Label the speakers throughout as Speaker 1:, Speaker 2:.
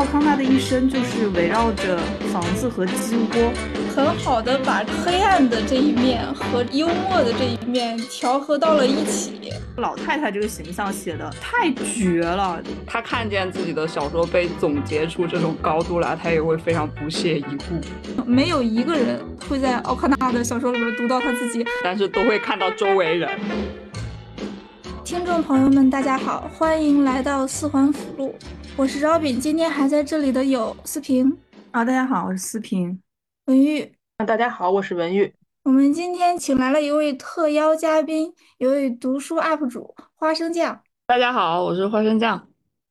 Speaker 1: 奥康纳的一生就是围绕着房子和鸡窝，
Speaker 2: 很好的把黑暗的这一面和幽默的这一面调和到了一起。
Speaker 1: 老太太这个形象写的太绝了，
Speaker 3: 她看见自己的小说被总结出这种高度来，她也会非常不屑一顾。
Speaker 2: 没有一个人会在奥康纳的小说里面读到他自己，
Speaker 3: 但是都会看到周围人。
Speaker 2: 听众朋友们，大家好，欢迎来到四环辅路。我是饶饼，今天还在这里的有思平
Speaker 1: 啊，大家好，我是思平，
Speaker 2: 文玉
Speaker 4: 啊，大家好，我是文玉。
Speaker 2: 我们今天请来了一位特邀嘉宾，一位读书 UP 主花生酱。
Speaker 3: 大家好，我是花生酱。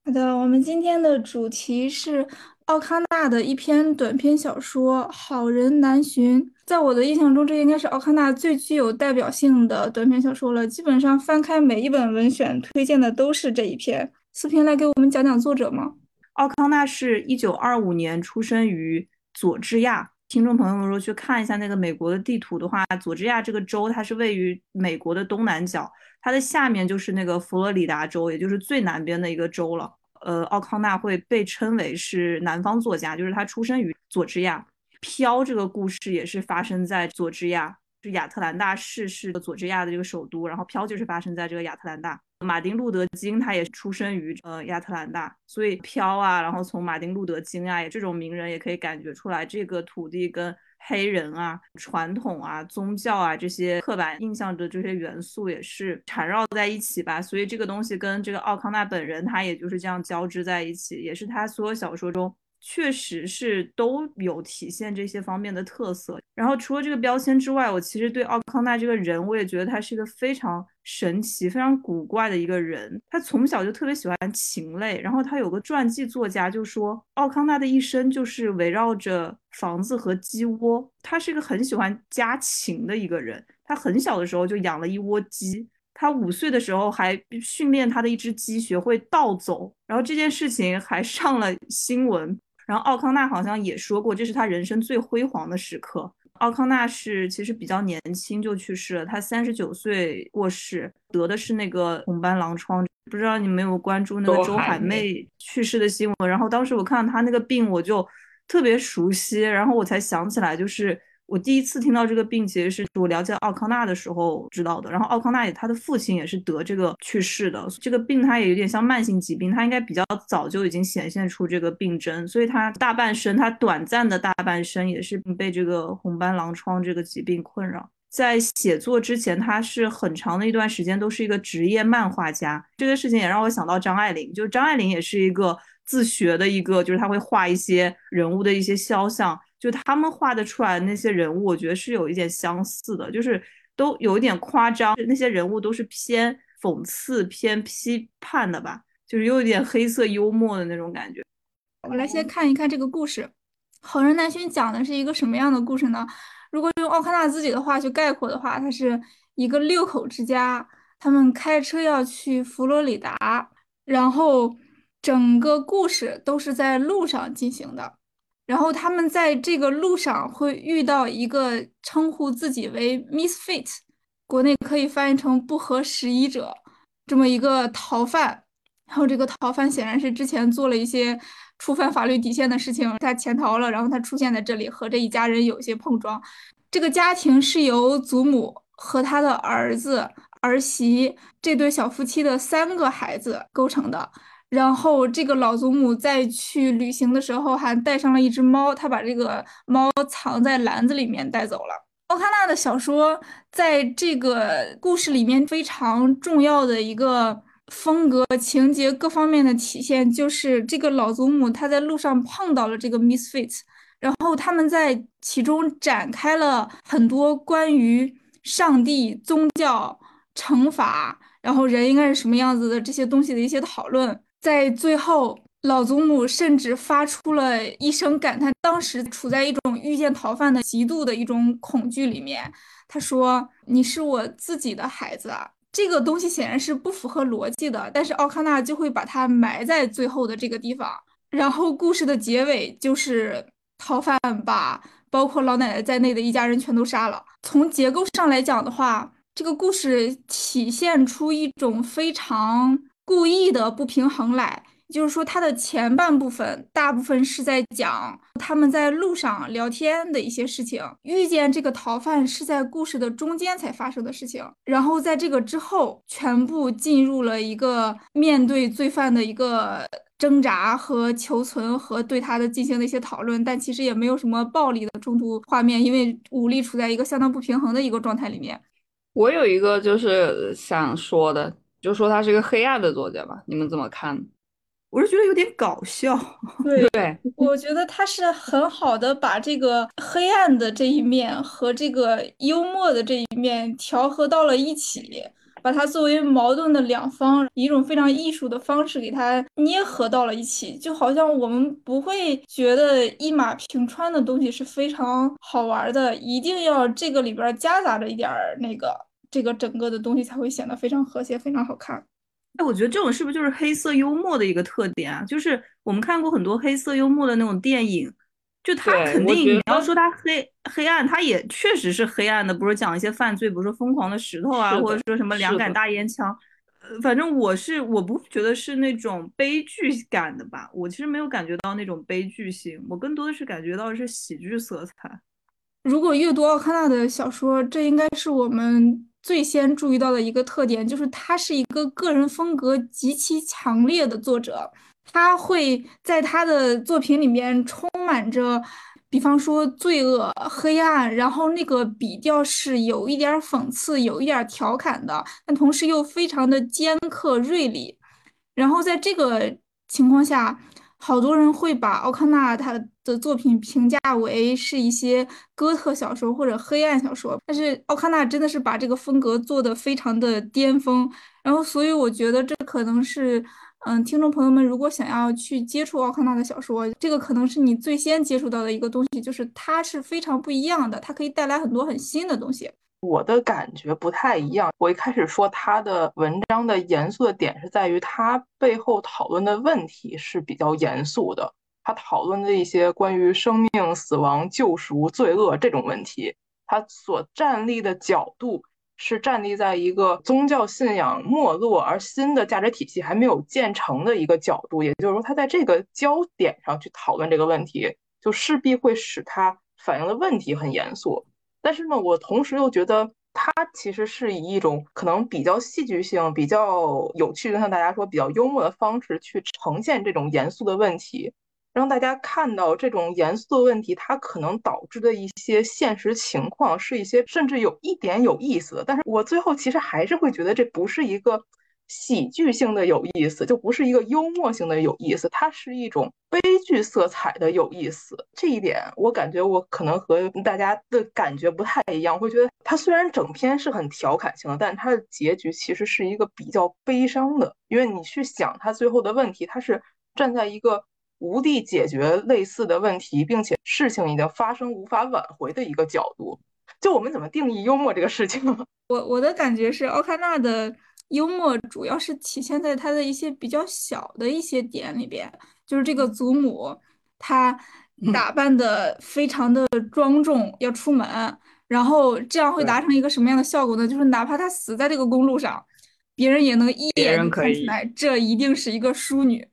Speaker 2: 好的，我们今天的主题是奥康纳的一篇短篇小说《好人难寻》。在我的印象中，这应该是奥康纳最具有代表性的短篇小说了。基本上翻开每一本文选推荐的都是这一篇。思平来给我们讲讲作者吗？
Speaker 1: 奥康纳是一九二五年出生于佐治亚。听众朋友们，如果去看一下那个美国的地图的话，佐治亚这个州它是位于美国的东南角，它的下面就是那个佛罗里达州，也就是最南边的一个州了。呃，奥康纳会被称为是南方作家，就是他出生于佐治亚。飘这个故事也是发生在佐治亚，是亚特兰大市是佐治亚的这个首都，然后飘就是发生在这个亚特兰大。马丁路德金他也出生于呃亚特兰大，所以飘啊，然后从马丁路德金啊，这种名人也可以感觉出来，这个土地跟黑人啊、传统啊、宗教啊这些刻板印象的这些元素也是缠绕在一起吧。所以这个东西跟这个奥康纳本人他也就是这样交织在一起，也是他所有小说中。确实是都有体现这些方面的特色。然后除了这个标签之外，我其实对奥康纳这个人，我也觉得他是一个非常神奇、非常古怪的一个人。他从小就特别喜欢禽类。然后他有个传记作家就说，奥康纳的一生就是围绕着房子和鸡窝。他是一个很喜欢家禽的一个人。他很小的时候就养了一窝鸡。他五岁的时候还训练他的一只鸡学会倒走。然后这件事情还上了新闻。然后奥康纳好像也说过，这是他人生最辉煌的时刻。奥康纳是其实比较年轻就去世了，他三十九岁过世，得的是那个红斑狼疮。不知道你没有关注那个周海媚去世的新闻？然后当时我看到他那个病，我就特别熟悉，然后我才想起来，就是。我第一次听到这个病，其实是我了解奥康纳的时候知道的。然后奥康纳也他的父亲也是得这个去世的。这个病他也有点像慢性疾病，他应该比较早就已经显现出这个病症，所以他大半生，他短暂的大半生也是被这个红斑狼疮这个疾病困扰。在写作之前，他是很长的一段时间都是一个职业漫画家。这个事情也让我想到张爱玲，就张爱玲也是一个自学的一个，就是他会画一些人物的一些肖像。就他们画的出来那些人物，我觉得是有一点相似的，就是都有一点夸张，那些人物都是偏讽刺、偏批判的吧，就是有一点黑色幽默的那种感觉。
Speaker 2: 我来先看一看这个故事，《好人难寻》讲的是一个什么样的故事呢？如果用奥康纳自己的话去概括的话，他是一个六口之家，他们开车要去佛罗里达，然后整个故事都是在路上进行的。然后他们在这个路上会遇到一个称呼自己为 misfit，国内可以翻译成不合时宜者，这么一个逃犯。然后这个逃犯显然是之前做了一些触犯法律底线的事情，他潜逃了，然后他出现在这里和这一家人有些碰撞。这个家庭是由祖母和他的儿子、儿媳这对小夫妻的三个孩子构成的。然后这个老祖母在去旅行的时候还带上了一只猫，她把这个猫藏在篮子里面带走了。奥康纳的小说在这个故事里面非常重要的一个风格、情节各方面的体现，就是这个老祖母她在路上碰到了这个 misfit，然后他们在其中展开了很多关于上帝、宗教、惩罚，然后人应该是什么样子的这些东西的一些讨论。在最后，老祖母甚至发出了一声感叹。当时处在一种遇见逃犯的极度的一种恐惧里面，他说：“你是我自己的孩子。”这个东西显然是不符合逻辑的，但是奥康纳就会把它埋在最后的这个地方。然后故事的结尾就是逃犯把包括老奶奶在内的一家人全都杀了。从结构上来讲的话，这个故事体现出一种非常。故意的不平衡来，就是说，它的前半部分大部分是在讲他们在路上聊天的一些事情，遇见这个逃犯是在故事的中间才发生的事情，然后在这个之后，全部进入了一个面对罪犯的一个挣扎和求存和对他的进行的一些讨论，但其实也没有什么暴力的冲突画面，因为武力处在一个相当不平衡的一个状态里面。
Speaker 3: 我有一个就是想说的，就说他是一个黑暗的作家吧，你们怎么看？
Speaker 1: 我是觉得有点搞笑，
Speaker 2: 对
Speaker 3: 对，
Speaker 2: 我觉得他是很好的把这个黑暗的这一面和这个幽默的这一面调和到了一起，把它作为矛盾的两方，以一种非常艺术的方式给它捏合到了一起，就好像我们不会觉得一马平川的东西是非常好玩的，一定要这个里边夹杂着一点儿那个，这个整个的东西才会显得非常和谐，非常好看。
Speaker 1: 哎，我觉得这种是不是就是黑色幽默的一个特点啊？就是我们看过很多黑色幽默的那种电影，就他肯定你要说他黑黑暗，他也确实是黑暗的，不是讲一些犯罪，比如说疯狂的石头啊，或者说什么两杆大烟枪。呃，反正我是我不觉得是那种悲剧感的吧，我其实没有感觉到那种悲剧性，我更多的是感觉到是喜剧色彩。
Speaker 2: 如果阅读奥康纳的小说，这应该是我们。最先注意到的一个特点，就是他是一个个人风格极其强烈的作者。他会在他的作品里面充满着，比方说罪恶、黑暗，然后那个笔调是有一点讽刺、有一点调侃的，但同时又非常的尖刻锐利。然后在这个情况下，好多人会把奥康纳他的作品评价为是一些哥特小说或者黑暗小说，但是奥康纳真的是把这个风格做得非常的巅峰。然后，所以我觉得这可能是，嗯，听众朋友们如果想要去接触奥康纳的小说，这个可能是你最先接触到的一个东西，就是它是非常不一样的，它可以带来很多很新的东西。
Speaker 4: 我的感觉不太一样。我一开始说他的文章的严肃的点是在于他背后讨论的问题是比较严肃的。他讨论的一些关于生命、死亡、救赎、罪恶这种问题，他所站立的角度是站立在一个宗教信仰没落而新的价值体系还没有建成的一个角度。也就是说，他在这个焦点上去讨论这个问题，就势必会使他反映的问题很严肃。但是呢，我同时又觉得它其实是以一种可能比较戏剧性、比较有趣，就像大家说比较幽默的方式去呈现这种严肃的问题，让大家看到这种严肃的问题它可能导致的一些现实情况是一些甚至有一点有意思的。但是我最后其实还是会觉得这不是一个。喜剧性的有意思，就不是一个幽默性的有意思，它是一种悲剧色彩的有意思。这一点，我感觉我可能和大家的感觉不太一样。会觉得它虽然整篇是很调侃性的，但它的结局其实是一个比较悲伤的。因为你去想它最后的问题，它是站在一个无力解决类似的问题，并且事情已经发生无法挽回的一个角度。就我们怎么定义幽默这个事情？
Speaker 2: 我我的感觉是奥卡纳的。幽默主要是体现在他的一些比较小的一些点里边，就是这个祖母，她打扮的非常的庄重，要出门，然后这样会达成一个什么样的效果呢？就是哪怕她死在这个公路上，别人也能一眼看出来，这一定是一个淑女。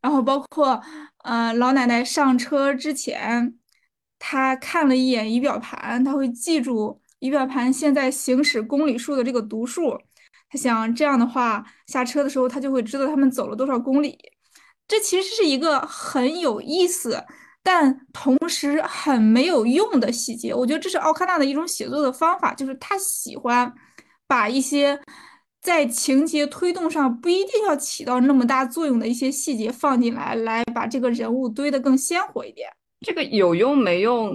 Speaker 2: 然后包括，呃，老奶奶上车之前，她看了一眼仪表盘，她会记住仪表盘现在行驶公里数的这个读数。他想这样的话，下车的时候他就会知道他们走了多少公里。这其实是一个很有意思，但同时很没有用的细节。我觉得这是奥卡纳的一种写作的方法，就是他喜欢把一些在情节推动上不一定要起到那么大作用的一些细节放进来，来把这个人物堆得更鲜活一点。
Speaker 3: 这个有用没用？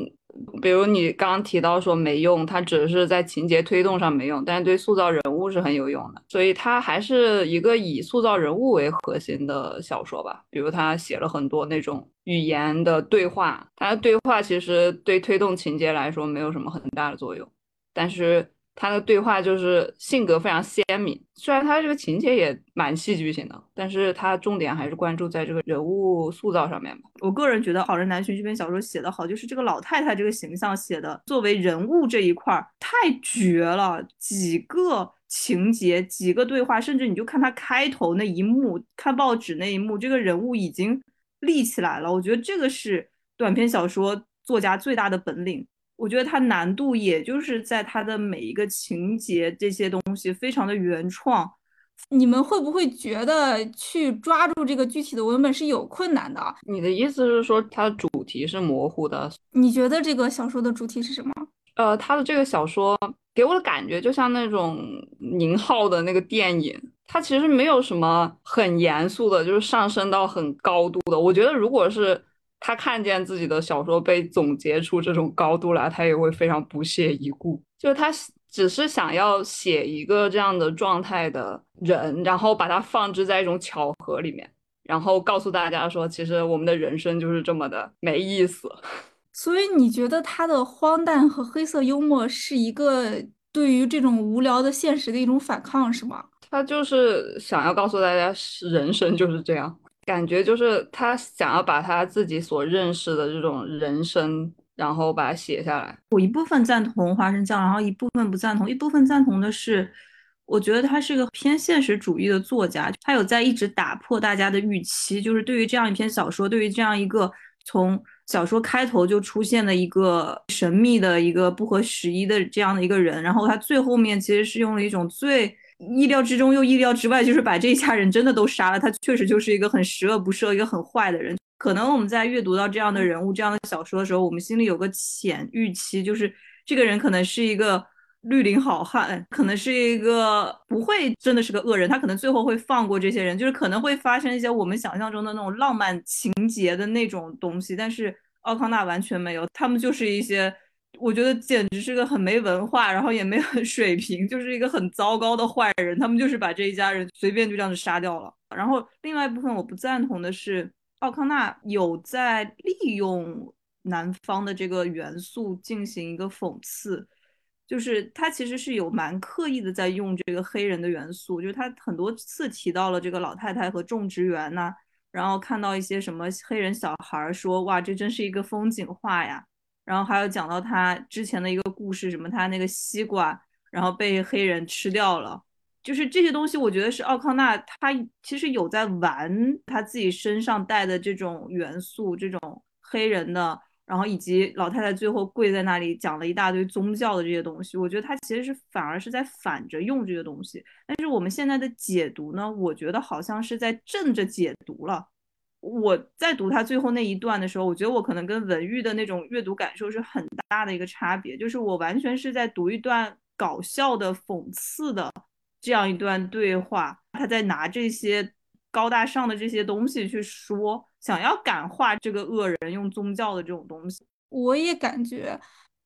Speaker 3: 比如你刚刚提到说没用，它只是在情节推动上没用，但是对塑造人物是很有用的。所以它还是一个以塑造人物为核心的小说吧。比如他写了很多那种语言的对话，他的对话其实对推动情节来说没有什么很大的作用，但是。他的对话就是性格非常鲜明，虽然他这个情节也蛮戏剧性的，但是他重点还是关注在这个人物塑造上面。
Speaker 1: 我个人觉得《好人难寻》这篇小说写得好，就是这个老太太这个形象写的，作为人物这一块太绝了，几个。情节、几个对话，甚至你就看他开头那一幕，看报纸那一幕，这个人物已经立起来了。我觉得这个是短篇小说作家最大的本领。我觉得它难度也就是在它的每一个情节这些东西非常的原创。
Speaker 2: 你们会不会觉得去抓住这个具体的文本是有困难的？
Speaker 3: 你的意思是说它的主题是模糊的？
Speaker 2: 你觉得这个小说的主题是什么？
Speaker 3: 呃，他的这个小说给我的感觉就像那种宁浩的那个电影，它其实没有什么很严肃的，就是上升到很高度的。我觉得如果是他看见自己的小说被总结出这种高度来，他也会非常不屑一顾。就是他只是想要写一个这样的状态的人，然后把它放置在一种巧合里面，然后告诉大家说，其实我们的人生就是这么的没意思。
Speaker 2: 所以你觉得他的荒诞和黑色幽默是一个对于这种无聊的现实的一种反抗，是吗？
Speaker 3: 他就是想要告诉大家，人生就是这样，感觉就是他想要把他自己所认识的这种人生，然后把它写下来。
Speaker 1: 我一部分赞同花生酱，然后一部分不赞同。一部分赞同的是，我觉得他是个偏现实主义的作家，他有在一直打破大家的预期，就是对于这样一篇小说，对于这样一个从。小说开头就出现了一个神秘的一个不合时宜的这样的一个人，然后他最后面其实是用了一种最意料之中又意料之外，就是把这一家人真的都杀了。他确实就是一个很十恶不赦、一个很坏的人。可能我们在阅读到这样的人物、这样的小说的时候，我们心里有个潜预期，就是这个人可能是一个。绿林好汉可能是一个不会真的是个恶人，他可能最后会放过这些人，就是可能会发生一些我们想象中的那种浪漫情节的那种东西。但是奥康纳完全没有，他们就是一些我觉得简直是个很没文化，然后也没有水平，就是一个很糟糕的坏人。他们就是把这一家人随便就这样子杀掉了。然后另外一部分我不赞同的是，奥康纳有在利用南方的这个元素进行一个讽刺。就是他其实是有蛮刻意的在用这个黑人的元素，就是他很多次提到了这个老太太和种植园呐，然后看到一些什么黑人小孩说哇这真是一个风景画呀，然后还有讲到他之前的一个故事，什么他那个西瓜然后被黑人吃掉了，就是这些东西我觉得是奥康纳他其实有在玩他自己身上带的这种元素，这种黑人的。然后以及老太太最后跪在那里讲了一大堆宗教的这些东西，我觉得他其实是反而是在反着用这些东西。但是我们现在的解读呢，我觉得好像是在正着解读了。我在读他最后那一段的时候，我觉得我可能跟文玉的那种阅读感受是很大的一个差别，就是我完全是在读一段搞笑的、讽刺的这样一段对话，他在拿这些高大上的这些东西去说。想要感化这个恶人，用宗教的这种东西，
Speaker 2: 我也感觉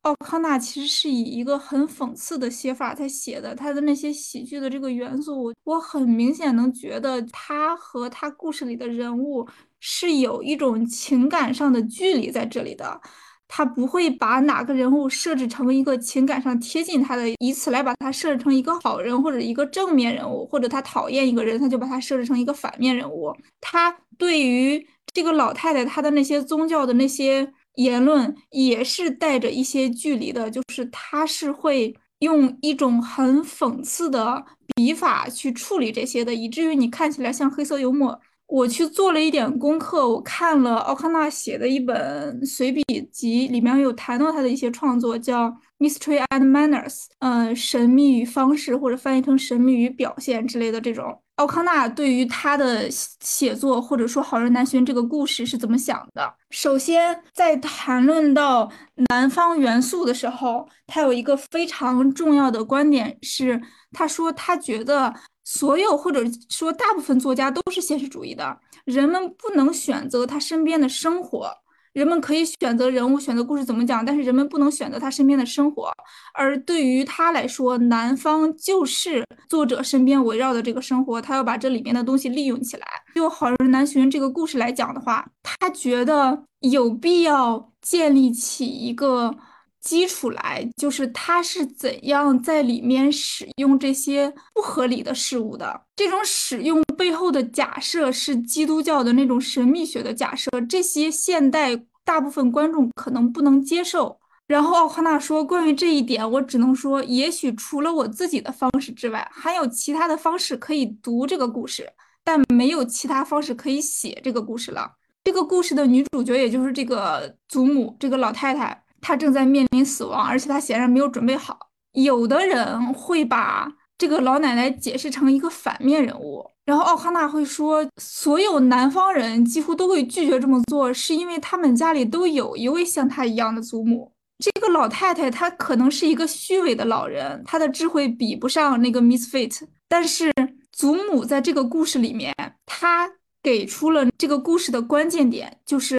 Speaker 2: 奥康纳其实是以一个很讽刺的写法在写的。他的那些喜剧的这个元素，我我很明显能觉得他和他故事里的人物是有一种情感上的距离在这里的。他不会把哪个人物设置成一个情感上贴近他的，以此来把他设置成一个好人或者一个正面人物，或者他讨厌一个人，他就把他设置成一个反面人物。他对于这个老太太，她的那些宗教的那些言论也是带着一些距离的，就是他是会用一种很讽刺的笔法去处理这些的，以至于你看起来像黑色幽默。我去做了一点功课，我看了奥康纳写的一本随笔集，里面有谈到他的一些创作，叫《Mystery and Manners》，嗯，神秘与方式，或者翻译成神秘与表现之类的这种。奥康纳对于他的写作或者说《好人难寻》这个故事是怎么想的？首先，在谈论到南方元素的时候，他有一个非常重要的观点是，他说他觉得所有或者说大部分作家都是现实主义的，人们不能选择他身边的生活。人们可以选择人物，选择故事怎么讲，但是人们不能选择他身边的生活。而对于他来说，南方就是作者身边围绕的这个生活，他要把这里面的东西利用起来。就《好人难寻》这个故事来讲的话，他觉得有必要建立起一个基础来，就是他是怎样在里面使用这些不合理的事物的。这种使用背后的假设是基督教的那种神秘学的假设，这些现代。大部分观众可能不能接受，然后奥康纳说：“关于这一点，我只能说，也许除了我自己的方式之外，还有其他的方式可以读这个故事，但没有其他方式可以写这个故事了。这个故事的女主角，也就是这个祖母，这个老太太，他正在面临死亡，而且他显然没有准备好。有的人会把这个老奶奶解释成一个反面人物。”然后奥康纳会说，所有南方人几乎都会拒绝这么做，是因为他们家里都有一位像他一样的祖母。这个老太太她可能是一个虚伪的老人，她的智慧比不上那个 Miss Fate。但是祖母在这个故事里面，她给出了这个故事的关键点，就是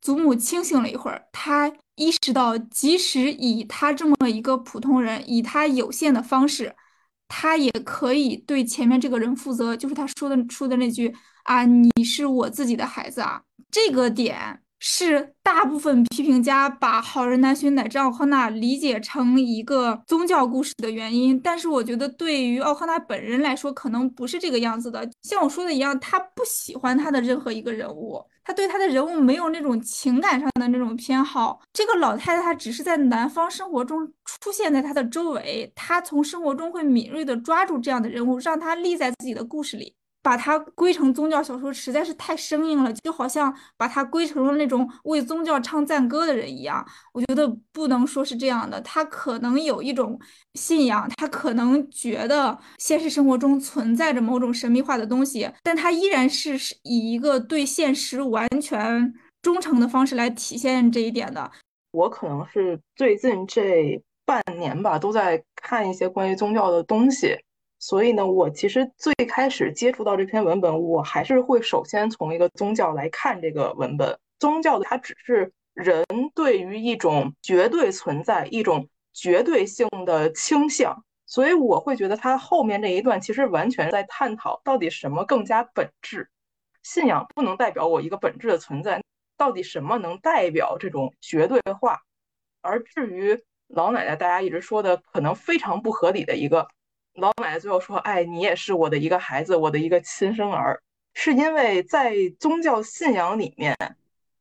Speaker 2: 祖母清醒了一会儿，她意识到，即使以她这么一个普通人，以她有限的方式。他也可以对前面这个人负责，就是他说的说的那句啊，你是我自己的孩子啊，这个点是大部分批评家把好人难寻乃至奥康纳理解成一个宗教故事的原因。但是我觉得对于奥康纳本人来说，可能不是这个样子的。像我说的一样，他不喜欢他的任何一个人物。他对他的人物没有那种情感上的那种偏好。这个老太太她只是在男方生活中出现在他的周围，他从生活中会敏锐的抓住这样的人物，让他立在自己的故事里。把它归成宗教小说实在是太生硬了，就好像把它归成了那种为宗教唱赞歌的人一样。我觉得不能说是这样的，他可能有一种信仰，他可能觉得现实生活中存在着某种神秘化的东西，但他依然是以一个对现实完全忠诚的方式来体现这一点的。
Speaker 4: 我可能是最近这半年吧，都在看一些关于宗教的东西。所以呢，我其实最开始接触到这篇文本，我还是会首先从一个宗教来看这个文本。宗教它只是人对于一种绝对存在、一种绝对性的倾向，所以我会觉得它后面这一段其实完全在探讨到底什么更加本质。信仰不能代表我一个本质的存在，到底什么能代表这种绝对化？而至于老奶奶，大家一直说的可能非常不合理的一个。老奶奶最后说：“哎，你也是我的一个孩子，我的一个亲生儿。”是因为在宗教信仰里面，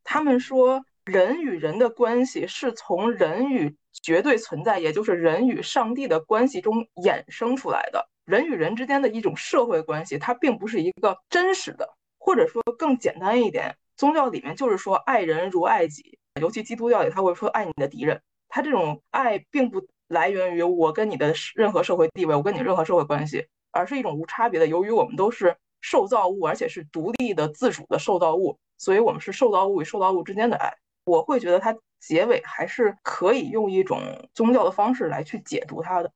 Speaker 4: 他们说人与人的关系是从人与绝对存在，也就是人与上帝的关系中衍生出来的。人与人之间的一种社会关系，它并不是一个真实的，或者说更简单一点，宗教里面就是说爱人如爱己，尤其基督教里他会说爱你的敌人。他这种爱并不。来源于我跟你的任何社会地位，我跟你任何社会关系，而是一种无差别的。由于我们都是受造物，而且是独立的、自主的受造物，所以我们是受造物与受造物之间的爱。我会觉得它结尾还是可以用一种宗教的方式来去解读它的。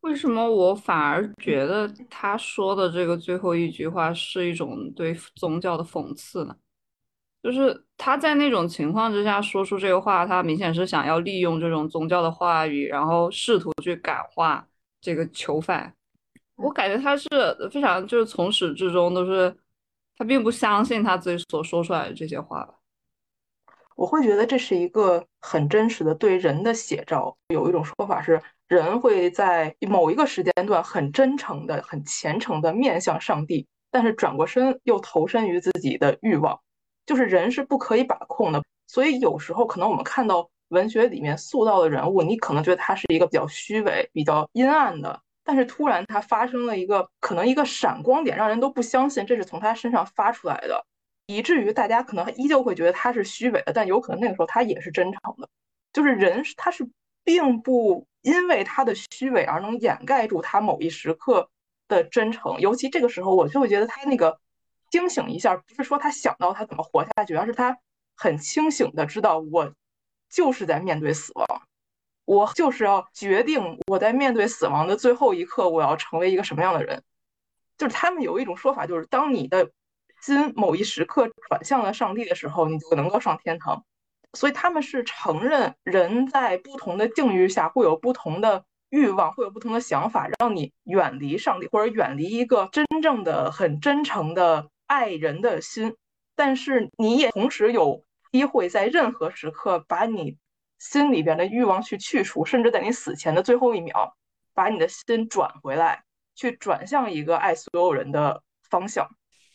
Speaker 3: 为什么我反而觉得他说的这个最后一句话是一种对宗教的讽刺呢？就是他在那种情况之下说出这个话，他明显是想要利用这种宗教的话语，然后试图去感化这个囚犯。我感觉他是非常就是从始至终都是他并不相信他自己所说出来的这些话吧。
Speaker 4: 我会觉得这是一个很真实的对人的写照。有一种说法是，人会在某一个时间段很真诚的、很虔诚的面向上帝，但是转过身又投身于自己的欲望。就是人是不可以把控的，所以有时候可能我们看到文学里面塑造的人物，你可能觉得他是一个比较虚伪、比较阴暗的，但是突然他发生了一个可能一个闪光点，让人都不相信这是从他身上发出来的，以至于大家可能依旧会觉得他是虚伪的，但有可能那个时候他也是真诚的。就是人他是并不因为他的虚伪而能掩盖住他某一时刻的真诚，尤其这个时候，我就会觉得他那个。清醒一下，不是说他想到他怎么活下去，而是他很清醒的知道，我就是在面对死亡，我就是要决定我在面对死亡的最后一刻，我要成为一个什么样的人。就是他们有一种说法，就是当你的心某一时刻转向了上帝的时候，你就能够上天堂。所以他们是承认人在不同的境遇下会有不同的欲望，会有不同的想法，让你远离上帝，或者远离一个真正的、很真诚的。爱人的心，但是你也同时有机会在任何时刻把你心里边的欲望去去除，甚至在你死前的最后一秒，把你的心转回来，去转向一个爱所有人的方向。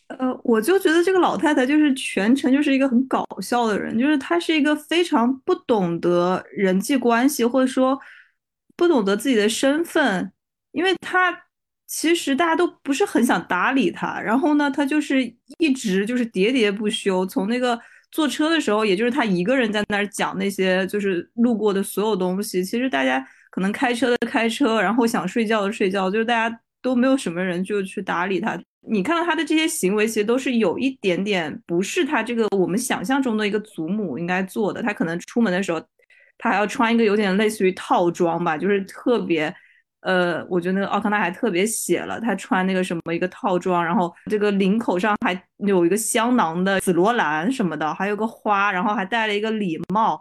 Speaker 1: 呃，我就觉得这个老太太就是全程就是一个很搞笑的人，就是她是一个非常不懂得人际关系，或者说不懂得自己的身份，因为她其实大家都不是很想搭理他，然后呢，他就是一直就是喋喋不休，从那个坐车的时候，也就是他一个人在那儿讲那些就是路过的所有东西，其实大家可能开车的开车，然后想睡觉的睡觉，就是大家都没有什么人就去搭理他。你看到他的这些行为，其实都是有一点点不是他这个我们想象中的一个祖母应该做的。他可能出门的时候，他还要穿一个有点类似于套装吧，就是特别，呃，我觉得那个奥康纳还特别写了，他穿那个什么一个套装，然后这个领口上还有一个香囊的紫罗兰什么的，还有个花，然后还戴了一个礼帽。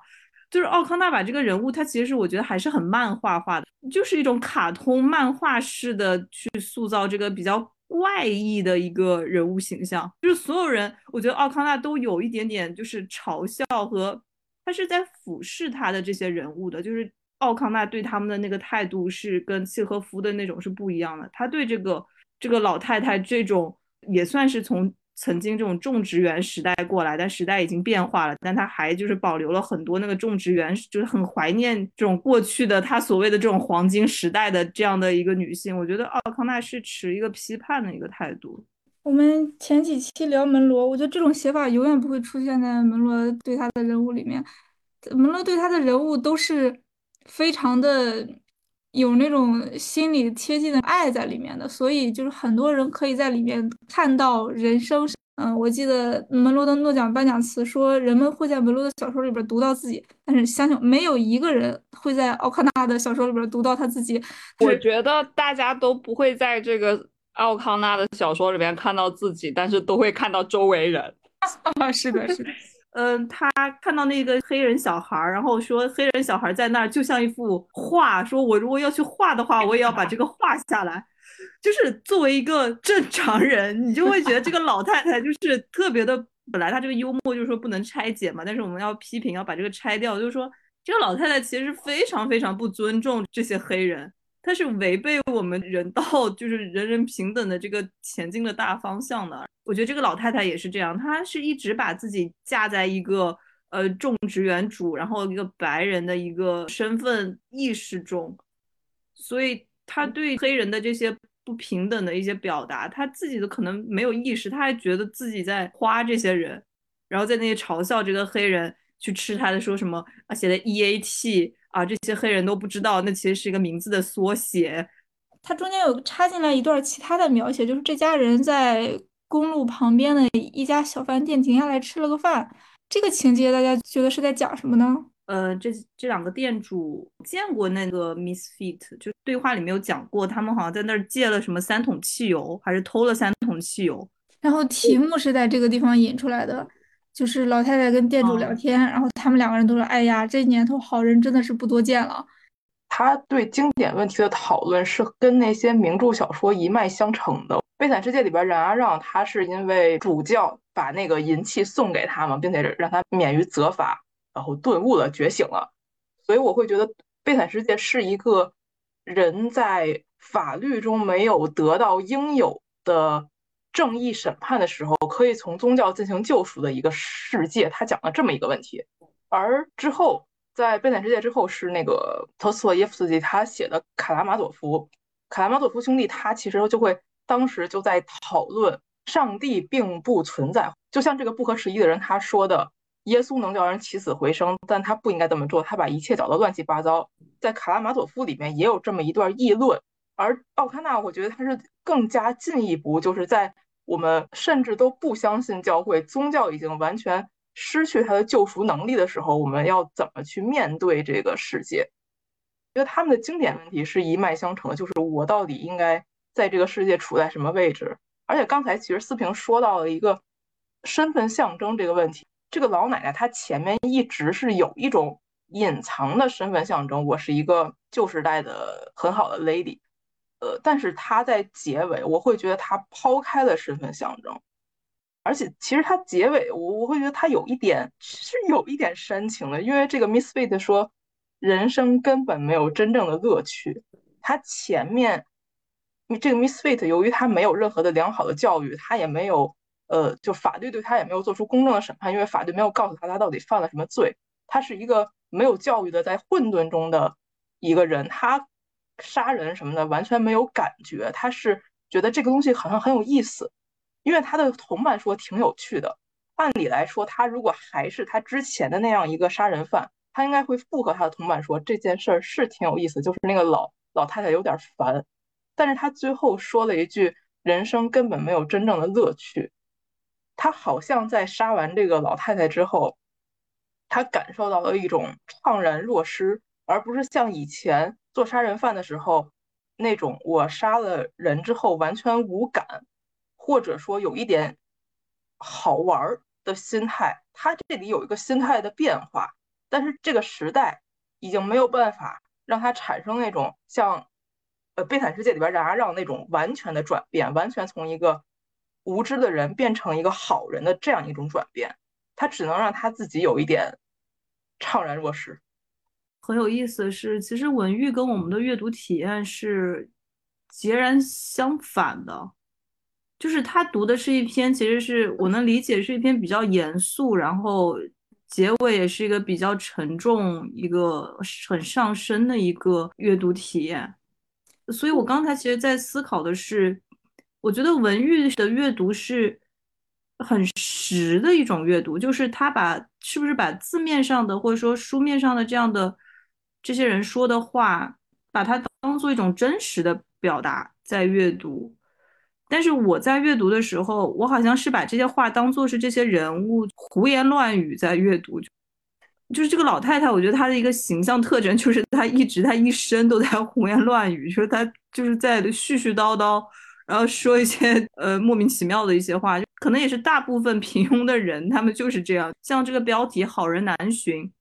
Speaker 1: 就是奥康纳把这个人物，他其实我觉得还是很漫画化的，就是一种卡通漫画式的去塑造这个比较。怪异的一个人物形象，就是所有人，我觉得奥康纳都有一点点就是嘲笑和他是在俯视他的这些人物的，就是奥康纳对他们的那个态度是跟契诃夫的那种是不一样的，他对这个这个老太太这种也算是从。曾经这种种植园时代过来，但时代已经变化了，但他还就是保留了很多那个种植园，就是很怀念这种过去的他所谓的这种黄金时代的这样的一个女性。我觉得奥康纳是持一个批判的一个态度。
Speaker 2: 我们前几期聊门罗，我觉得这种写法永远不会出现在门罗对他的人物里面。门罗对他的人物都是非常的有那种心理贴近的爱在里面的，所以就是很多人可以在里面看到人生。嗯，我记得门罗的诺奖颁奖词说，人们会在门罗的小说里边读到自己，但是相信没有一个人会在奥康纳的小说里边读到他自己。
Speaker 3: 我觉得大家都不会在这个奥康纳的小说里边看到自己，但是都会看到周围人。
Speaker 2: 啊，是的，是的。
Speaker 1: 嗯，他看到那个黑人小孩，然后说黑人小孩在那儿就像一幅画，说我如果要去画的话，我也要把这个画下来。就是作为一个正常人，你就会觉得这个老太太就是特别的。本来她这个幽默就是说不能拆解嘛，但是我们要批评，要把这个拆掉。就是说这个老太太其实非常非常不尊重这些黑人，她是违背我们人道就是人人平等的这个前进的大方向的。我觉得这个老太太也是这样，她是一直把自己架在一个呃种植园主，然后一个白人的一个身份意识中，所以她对黑人的这些。不平等的一些表达，他自己都可能没有意识，他还觉得自己在夸这些人，然后在那些嘲笑这个黑人去吃他的，说什么啊写的 E A T 啊，这些黑人都不知道，那其实是一个名字的缩写。
Speaker 2: 它中间有插进来一段其他的描写，就是这家人在公路旁边的一家小饭店停下来吃了个饭，这个情节大家觉得是在讲什么呢？
Speaker 1: 呃，这这两个店主见过那个 Misfit，就对话里面有讲过，他们好像在那儿借了什么三桶汽油，还是偷了三桶汽油。
Speaker 2: 然后题目是在这个地方引出来的，就是老太太跟店主聊天，然后他们两个人都说：“哎呀，这年头好人真的是不多见了。”
Speaker 4: 他对经典问题的讨论是跟那些名著小说一脉相承的。《悲惨世界》里边冉阿让，他是因为主教把那个银器送给他嘛，并且让他免于责罚。然后顿悟了，觉醒了，所以我会觉得《悲惨世界》是一个人在法律中没有得到应有的正义审判的时候，可以从宗教进行救赎的一个世界。他讲了这么一个问题，而之后在《悲惨世界》之后是那个托斯托耶夫斯基他写的《卡拉马佐夫》，卡拉马佐夫兄弟他其实就会当时就在讨论上帝并不存在，就像这个不合时宜的人他说的。耶稣能叫人起死回生，但他不应该这么做。他把一切搞得乱七八糟。在《卡拉马佐夫》里面也有这么一段议论，而奥康纳，我觉得他是更加进一步，就是在我们甚至都不相信教会宗教已经完全失去它的救赎能力的时候，我们要怎么去面对这个世界？觉得他们的经典问题是一脉相承的，就是我到底应该在这个世界处在什么位置？而且刚才其实思平说到了一个身份象征这个问题。这个老奶奶她前面一直是有一种隐藏的身份象征，我是一个旧时代的很好的 lady，呃，但是他在结尾，我会觉得他抛开了身份象征，而且其实他结尾，我我会觉得他有一点是有一点煽情的，因为这个 Miss Fit 说人生根本没有真正的乐趣，他前面这个 Miss Fit 由于他没有任何的良好的教育，他也没有。呃，就法律对他也没有做出公正的审判，因为法律没有告诉他他到底犯了什么罪。他是一个没有教育的，在混沌中的一个人，他杀人什么的完全没有感觉，他是觉得这个东西好像很有意思，因为他的同伴说挺有趣的。按理来说，他如果还是他之前的那样一个杀人犯，他应该会附和他的同伴说这件事儿是挺有意思，就是那个老老太太有点烦。但是他最后说了一句：“人生根本没有真正的乐趣。”他好像在杀完这个老太太之后，他感受到了一种怅然若失，而不是像以前做杀人犯的时候那种我杀了人之后完全无感，或者说有一点好玩的心态。他这里有一个心态的变化，但是这个时代已经没有办法让他产生那种像。呃，悲惨世界里边，冉阿让那种完全的转变，完全从一个无知的人变成一个好人的这样一种转变，他只能让他自己有一点怅然若失。
Speaker 1: 很有意思的是，其实文玉跟我们的阅读体验是截然相反的，就是他读的是一篇，其实是我能理解是一篇比较严肃，然后结尾也是一个比较沉重、一个很上升的一个阅读体验。所以，我刚才其实，在思考的是，我觉得文玉的阅读是很实的一种阅读，就是他把是不是把字面上的或者说书面上的这样的这些人说的话，把它当做一种真实的表达在阅读。但是我在阅读的时候，我好像是把这些话当做是这些人物胡言乱语在阅读。就是这个老太太，我觉得她的一个形象特征就是她一直她一生都在胡言乱语，就是她就是在絮絮叨叨，然后说一些呃莫名其妙的一些话，可能也是大部分平庸的人他们就是这样。像这个标题“好人难寻”，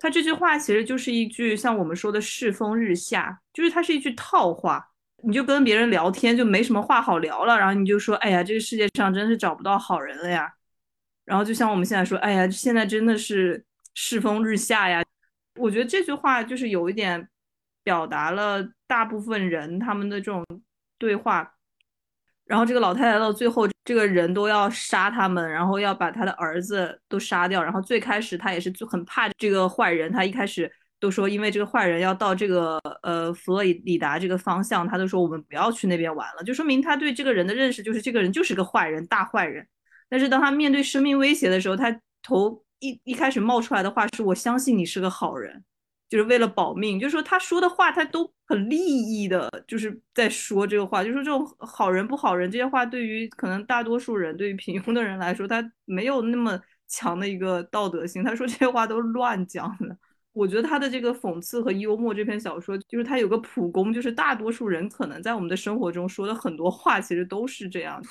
Speaker 1: 他这句话其实就是一句像我们说的“世风日下”，就是它是一句套话。你就跟别人聊天就没什么话好聊了，然后你就说：“哎呀，这个世界上真是找不到好人了呀。”然后就像我们现在说：“哎呀，现在真的是。”世风日下呀，我觉得这句话就是有一点表达了大部分人他们的这种对话。然后这个老太太到最后，这个人都要杀他们，然后要把他的儿子都杀掉。然后最开始他也是就很怕这个坏人，他一开始都说，因为这个坏人要到这个呃佛罗里达这个方向，他都说我们不要去那边玩了，就说明他对这个人的认识就是这个人就是个坏人，大坏人。但是当他面对生命威胁的时候，他头。一一开始冒出来的话是我相信你是个好人，就是为了保命。就是说他说的话他都很利益的，就是在说这个话。就是说这种好人不好人这些话，对于可能大多数人，对于平庸的人来说，他没有那么强的一个道德性。他说这些话都是乱讲的。我觉得他的这个讽刺和幽默这篇小说，就是他有个普攻，就是大多数人可能在我们的生活中说的很多话，其实都是这样。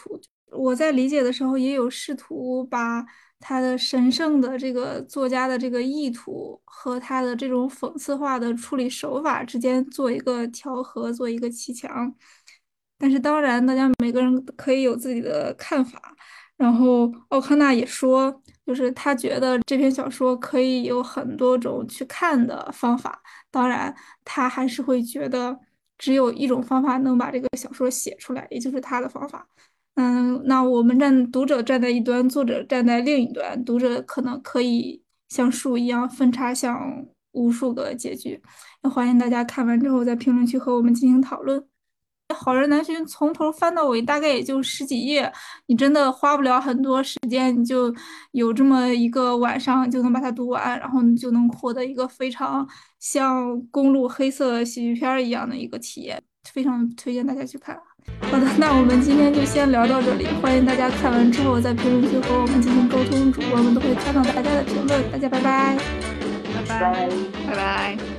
Speaker 2: 我在理解的时候，也有试图把。他的神圣的这个作家的这个意图和他的这种讽刺化的处理手法之间做一个调和，做一个砌墙。但是当然，大家每个人可以有自己的看法。然后奥康纳也说，就是他觉得这篇小说可以有很多种去看的方法。当然，他还是会觉得只有一种方法能把这个小说写出来，也就是他的方法。嗯，那我们站读者站在一端，作者站在另一端，读者可能可以像树一样分叉向无数个结局。那欢迎大家看完之后在评论区和我们进行讨论。好人难寻从头翻到尾，大概也就十几页，你真的花不了很多时间，你就有这么一个晚上就能把它读完，然后你就能获得一个非常像公路黑色喜剧片一样的一个体验，非常推荐大家去看。好的，那我们今天就先聊到这里。欢迎大家看完之后在评论区和我们进行沟通，主播们都会看到大家的评论。大家拜拜，
Speaker 3: 拜拜，拜拜。